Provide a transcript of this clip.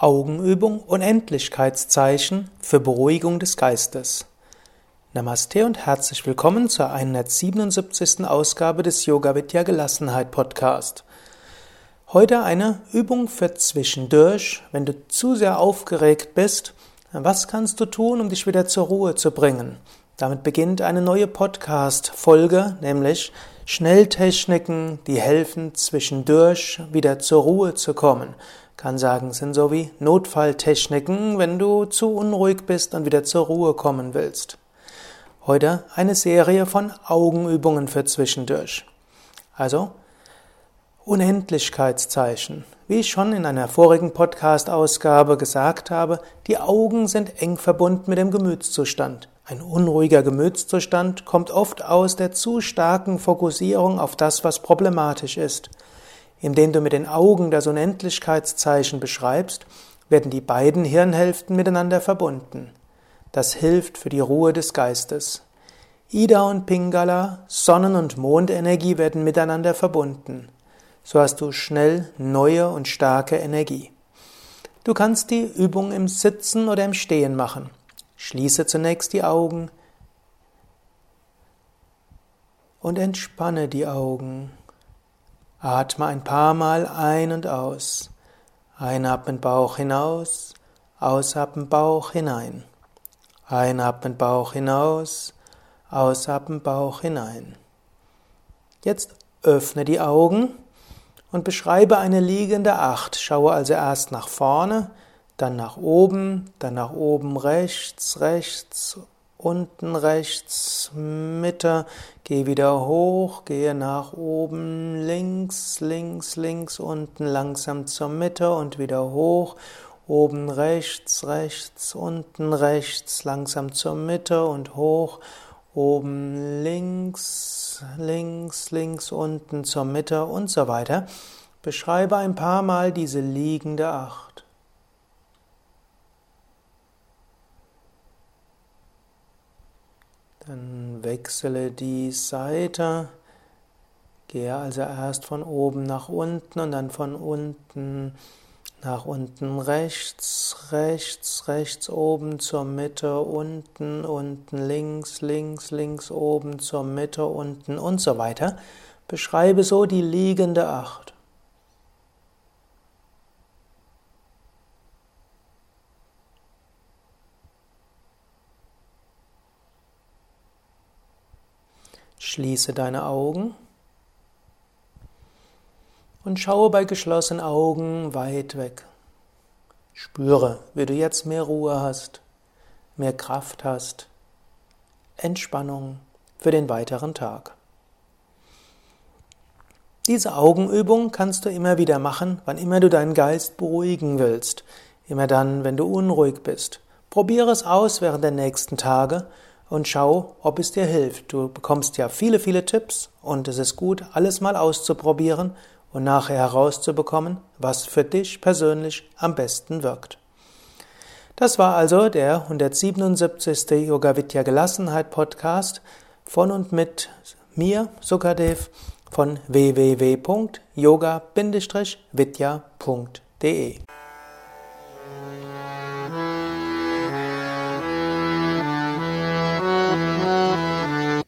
Augenübung Unendlichkeitszeichen für Beruhigung des Geistes. Namaste und herzlich willkommen zur 177. Ausgabe des Yoga Vidya Gelassenheit Podcast. Heute eine Übung für zwischendurch, wenn du zu sehr aufgeregt bist. Was kannst du tun, um dich wieder zur Ruhe zu bringen? Damit beginnt eine neue Podcast-Folge, nämlich Schnelltechniken, die helfen, zwischendurch wieder zur Ruhe zu kommen kann sagen, sind so wie Notfalltechniken, wenn du zu unruhig bist und wieder zur Ruhe kommen willst. Heute eine Serie von Augenübungen für zwischendurch. Also Unendlichkeitszeichen. Wie ich schon in einer vorigen Podcast-Ausgabe gesagt habe, die Augen sind eng verbunden mit dem Gemütszustand. Ein unruhiger Gemütszustand kommt oft aus der zu starken Fokussierung auf das, was problematisch ist. Indem du mit den Augen das Unendlichkeitszeichen beschreibst, werden die beiden Hirnhälften miteinander verbunden. Das hilft für die Ruhe des Geistes. Ida und Pingala, Sonnen- und Mondenergie werden miteinander verbunden. So hast du schnell neue und starke Energie. Du kannst die Übung im Sitzen oder im Stehen machen. Schließe zunächst die Augen und entspanne die Augen. Atme ein paar Mal ein und aus. Einatmen Bauch hinaus, ausatmen Bauch hinein. Einatmen Bauch hinaus, ausatmen Bauch hinein. Jetzt öffne die Augen und beschreibe eine liegende Acht. Schaue also erst nach vorne, dann nach oben, dann nach oben rechts, rechts unten rechts, Mitte, geh wieder hoch, gehe nach oben, links, links, links, unten langsam zur Mitte und wieder hoch, oben rechts, rechts, unten rechts, langsam zur Mitte und hoch, oben links, links, links, unten zur Mitte und so weiter. Beschreibe ein paar Mal diese liegende Acht. Dann wechsle die Seite. Gehe also erst von oben nach unten und dann von unten nach unten rechts, rechts, rechts oben zur Mitte, unten, unten links, links, links oben zur Mitte, unten und so weiter. Beschreibe so die liegende Acht. Schließe deine Augen und schaue bei geschlossenen Augen weit weg. Spüre, wie du jetzt mehr Ruhe hast, mehr Kraft hast, Entspannung für den weiteren Tag. Diese Augenübung kannst du immer wieder machen, wann immer du deinen Geist beruhigen willst, immer dann, wenn du unruhig bist. Probiere es aus während der nächsten Tage und schau, ob es dir hilft. Du bekommst ja viele, viele Tipps und es ist gut, alles mal auszuprobieren und nachher herauszubekommen, was für dich persönlich am besten wirkt. Das war also der 177. Yoga Vidya Gelassenheit Podcast von und mit mir, Sukadev, von www.yoga-vidya.de